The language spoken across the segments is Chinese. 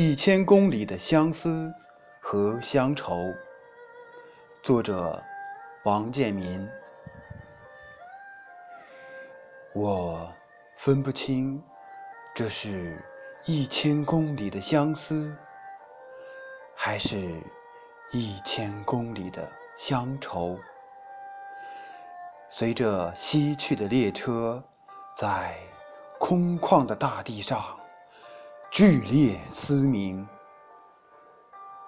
一千公里的相思和乡愁，作者王建民。我分不清，这是一千公里的相思，还是一千公里的乡愁。随着西去的列车，在空旷的大地上剧烈嘶鸣。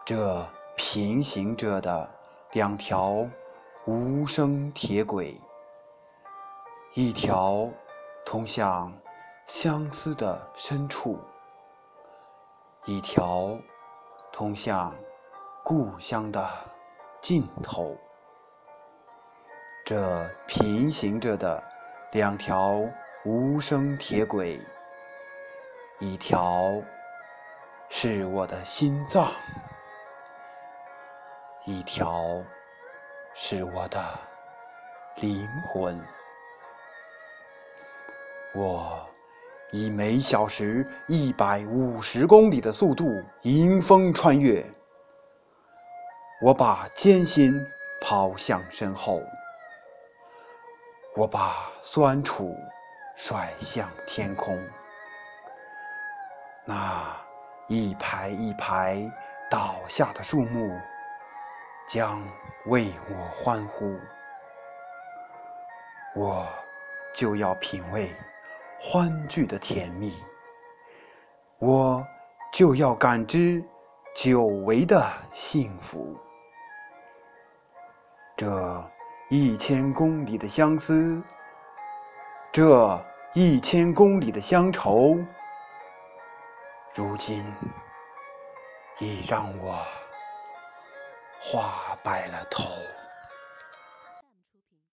这平行着的两条无声铁轨，一条通向相思的深处，一条通向故乡的尽头。这平行着的两条无声铁轨，一条是我的心脏，一条是我的灵魂。我以每小时一百五十公里的速度迎风穿越，我把艰辛抛向身后。我把酸楚甩向天空，那一排一排倒下的树木将为我欢呼。我就要品味欢聚的甜蜜，我就要感知久违的幸福。这。一千公里的相思，这一千公里的乡愁，如今已让我花白了头。